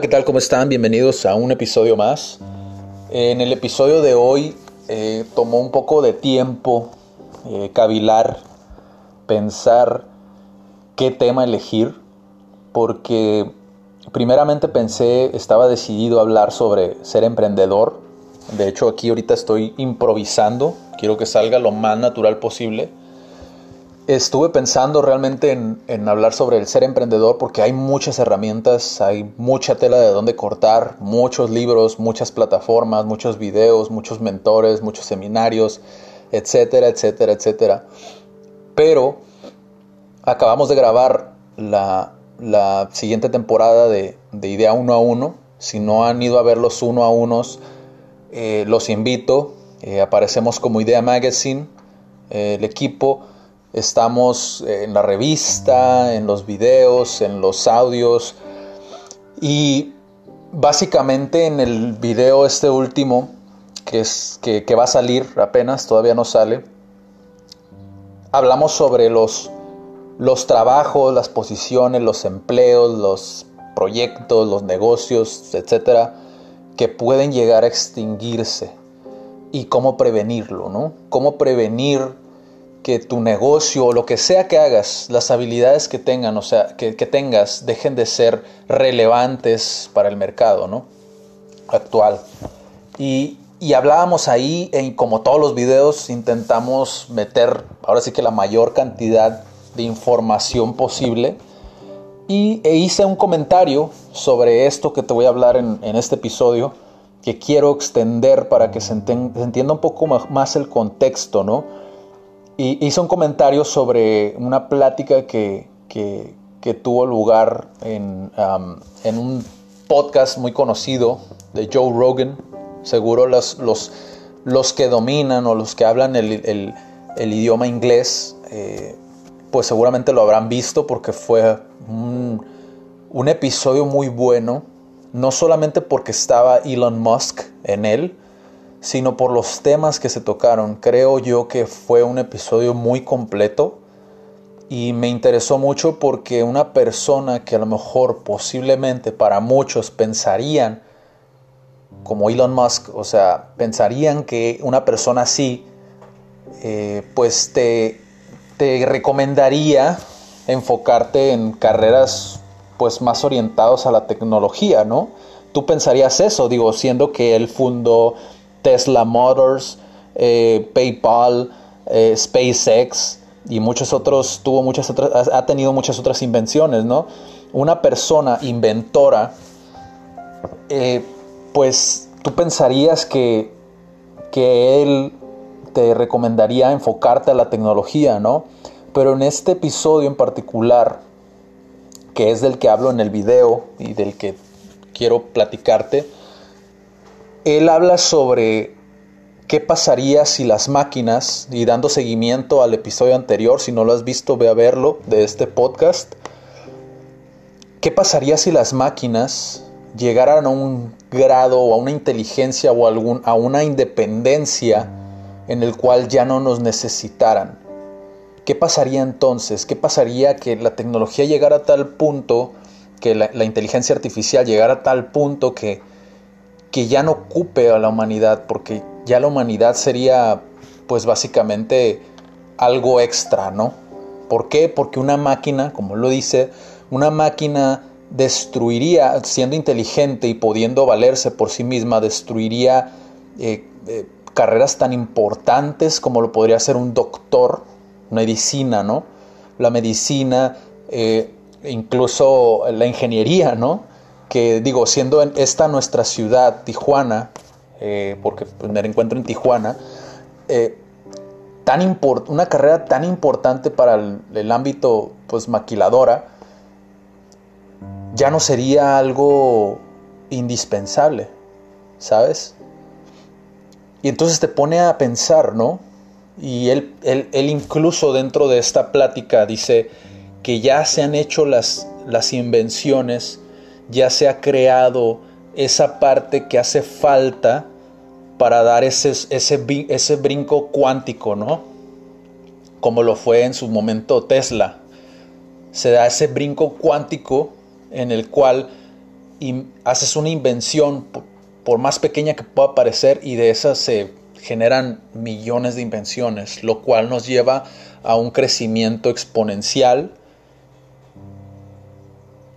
¿qué tal? ¿Cómo están? Bienvenidos a un episodio más. En el episodio de hoy eh, tomó un poco de tiempo eh, cavilar, pensar qué tema elegir, porque primeramente pensé, estaba decidido a hablar sobre ser emprendedor. De hecho, aquí ahorita estoy improvisando, quiero que salga lo más natural posible estuve pensando realmente en, hablar sobre el ser emprendedor porque hay muchas herramientas, hay mucha tela de dónde cortar, muchos libros, muchas plataformas, muchos videos, muchos mentores, muchos seminarios, etcétera, etcétera, etcétera. Pero acabamos de grabar la, siguiente temporada de, Idea Uno a Uno. Si no han ido a ver los uno a unos, eh, los invito. Eh, aparecemos como Idea Magazine, eh, el equipo Estamos en la revista, en los videos, en los audios. Y básicamente en el video este último, que, es, que, va a salir apenas, todavía no sale, hablamos sobre los, los trabajos, las posiciones, los empleos, los proyectos, los negocios, etcétera, que pueden llegar a extinguirse y cómo prevenirlo, ¿no? Cómo prevenir que tu negocio o lo que sea que hagas, las habilidades que tengan, o sea, que, tengas, dejen de ser relevantes para el mercado, ¿no? Actual. Y, hablábamos ahí, y como todos los videos, intentamos meter, ahora sí que la mayor cantidad de información posible. Y e hice un comentario sobre esto que te voy a hablar en, este episodio, que quiero extender para que se, entienda un poco más el contexto, ¿no? Y hizo un comentario sobre una plática que, tuvo lugar en, en, un podcast muy conocido de Joe Rogan. Seguro los, los, los que dominan o los que hablan el, idioma inglés, eh, pues seguramente lo habrán visto porque fue un episodio muy bueno, no solamente porque estaba Elon Musk en él, sino por los temas que se tocaron. Creo yo que fue un episodio muy completo y me interesó mucho porque una persona que a lo mejor posiblemente para muchos pensarían como Elon Musk, o sea, pensarían que una persona así, eh, pues te, te recomendaría enfocarte en carreras pues más orientados a la tecnología, ¿no? Tú pensarías eso, digo, siendo que él fundó Tesla Motors, eh, PayPal, eh, SpaceX y muchos otros, tuvo muchas otras, ha tenido muchas otras invenciones, ¿no? Una persona inventora, eh, pues tú pensarías que, que él te recomendaría enfocarte a la tecnología, ¿no? Pero en este episodio en particular, que es del que hablo en el video y del que quiero platicarte, él habla sobre qué pasaría si las máquinas, y dando seguimiento al episodio anterior, si no lo has visto, ve a verlo, de este podcast, qué pasaría si las máquinas llegaran a un grado o a una inteligencia o algún, a una independencia en el cual ya no nos necesitaran. ¿Qué pasaría entonces? ¿Qué pasaría que la tecnología llegara a tal punto, que la, la inteligencia artificial llegara a tal punto que que ya no ocupe a la humanidad, porque ya la humanidad sería pues básicamente algo extra, ¿no? ¿Por qué? Porque una máquina, como lo dice, una máquina destruiría, siendo inteligente y pudiendo valerse por sí misma, destruiría eh, eh, carreras tan importantes como lo podría ser un doctor, medicina, ¿no? La medicina, eh, incluso la ingeniería, ¿no? Que digo, siendo esta nuestra ciudad, Tijuana, eh, porque pues, me encuentro en Tijuana, eh, tan una carrera tan importante para el, ámbito pues maquiladora, ya no sería algo indispensable, ¿sabes? Y entonces te pone a pensar, ¿no? Y él, él, él, incluso dentro de esta plática dice que ya se han hecho las, las invenciones ya se ha creado esa parte que hace falta para dar ese, ese, ese brinco cuántico, ¿no? Como lo fue en su momento Tesla. Se da ese brinco cuántico en el cual haces una invención, por, más pequeña que pueda parecer, y de esas se generan millones de invenciones, lo cual nos lleva a un crecimiento exponencial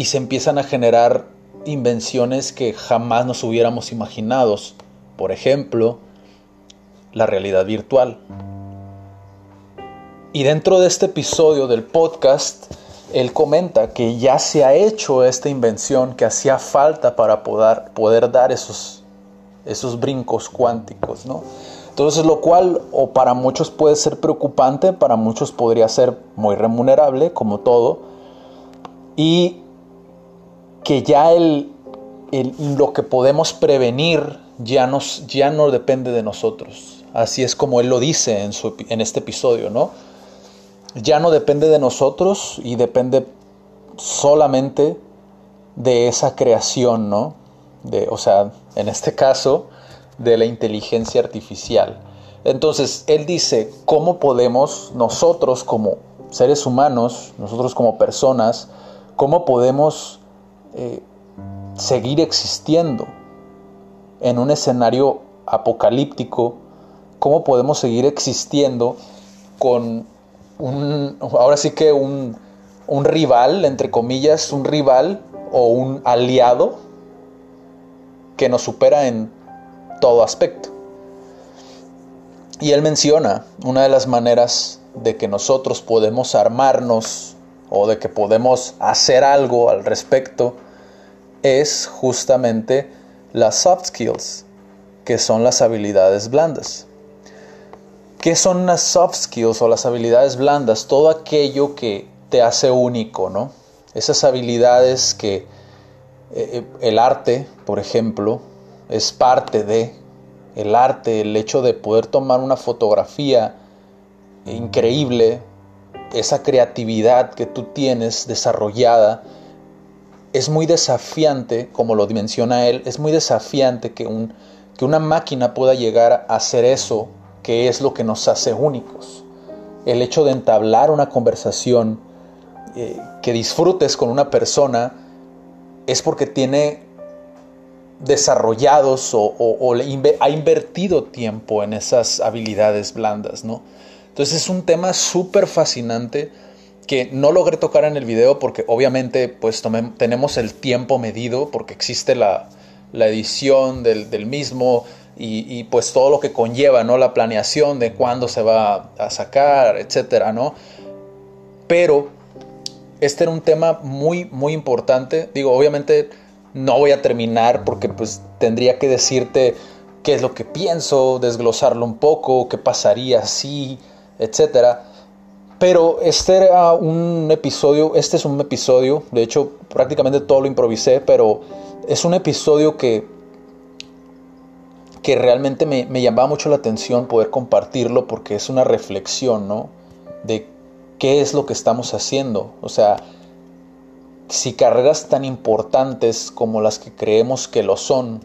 y se empiezan a generar invenciones que jamás nos hubiéramos imaginado. Por ejemplo, la realidad virtual. Y dentro de este episodio del podcast, él comenta que ya se ha hecho esta invención que hacía falta para poder, poder dar esos, esos brincos cuánticos, ¿no? Entonces, lo cual o para muchos puede ser preocupante, para muchos podría ser muy remunerable, como todo, y que ya el, lo que podemos prevenir ya, nos, ya no depende de nosotros. Así es como él lo dice en, su, en este episodio, ¿no? ya no depende de nosotros y depende solamente de esa creación, ¿no? De, o sea, en este caso, de la inteligencia artificial. Entonces, él dice, ¿cómo podemos nosotros como seres humanos, nosotros como personas, cómo podemos eh, seguir existiendo en un escenario apocalíptico? ¿Cómo podemos seguir existiendo con un, ahora sí que un, un rival, entre comillas, un rival o un aliado que nos supera en todo aspecto. Y él menciona una de las maneras de que nosotros podemos armarnos o de que podemos hacer algo al respecto es justamente las soft skills, que son las habilidades blandas. ¿Qué son las soft skills o las habilidades blandas? Todo aquello que te hace único, ¿no? Esas habilidades que eh, eh, el arte, por ejemplo, es parte de el arte, el hecho de poder tomar una fotografía increíble, esa creatividad que tú tienes desarrollada, es muy desafiante, como lo menciona él, es muy desafiante que, un, que una máquina pueda llegar a hacer eso que es lo que nos hace únicos. El hecho de entablar una conversación eh, que disfrutes con una persona es porque tiene desarrollados o, ha invertido tiempo en esas habilidades blandas, ¿no? Entonces es un tema súper fascinante que no logré tocar en el video porque obviamente pues tenemos el tiempo medido porque existe la, edición del, del mismo, y, pues todo lo que conlleva, ¿no? La planeación de cuándo se va a sacar, etcétera, ¿no? Pero este era un tema muy, muy importante. Digo, obviamente no voy a terminar porque pues tendría que decirte qué es lo que pienso, desglosarlo un poco, qué pasaría si, etcétera. Pero este era un episodio, este es un episodio, de hecho prácticamente todo lo improvisé, pero es un episodio que que realmente me, llamaba mucho la atención poder compartirlo porque es una reflexión, ¿no? De qué es lo que estamos haciendo. O sea, si carreras tan importantes como las que creemos que lo son,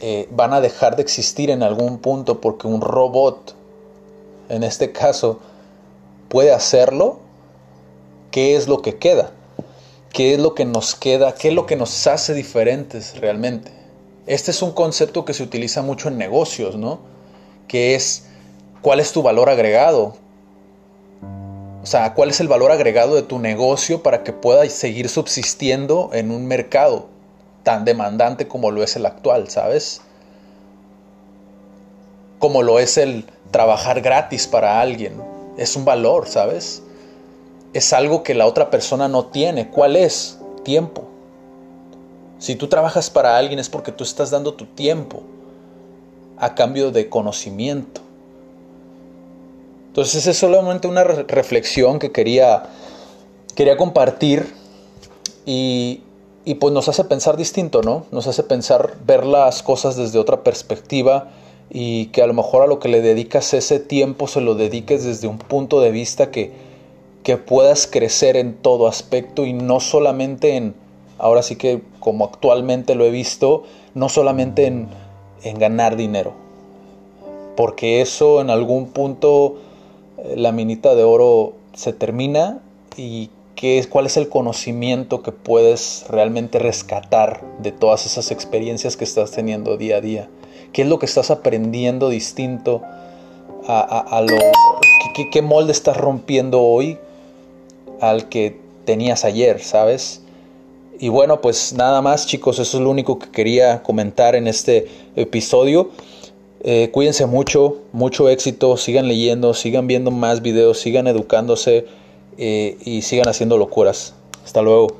eh, van a dejar de existir en algún punto porque un robot, en este caso, puede hacerlo, ¿qué es lo que queda? ¿Qué es lo que nos queda? ¿Qué es lo que nos hace diferentes realmente? Este es un concepto que se utiliza mucho en negocios, ¿no? Que es cuál es tu valor agregado. O sea, cuál es el valor agregado de tu negocio para que pueda seguir subsistiendo en un mercado tan demandante como lo es el actual, ¿sabes? Como lo es el trabajar gratis para alguien. Es un valor, ¿sabes? Es algo que la otra persona no tiene. ¿Cuál es? Tiempo. Si tú trabajas para alguien es porque tú estás dando tu tiempo a cambio de conocimiento. Entonces es solamente una reflexión que quería, quería compartir y, y pues nos hace pensar distinto, ¿no? Nos hace pensar, ver las cosas desde otra perspectiva y que a lo mejor a lo que le dedicas ese tiempo se lo dediques desde un punto de vista que, que puedas crecer en todo aspecto y no solamente en ahora sí que como actualmente lo he visto, no solamente en, ganar dinero, porque eso en algún punto eh, la minita de oro se termina y qué es, cuál es el conocimiento que puedes realmente rescatar de todas esas experiencias que estás teniendo día a día. ¿Qué es lo que estás aprendiendo distinto a, lo... ¿qué, ¿Qué molde estás rompiendo hoy al que tenías ayer, sabes? Y bueno, pues nada más chicos, eso es lo único que quería comentar en este episodio. Eh, cuídense mucho, mucho éxito, sigan leyendo, sigan viendo más videos, sigan educándose eh, y sigan haciendo locuras. Hasta luego.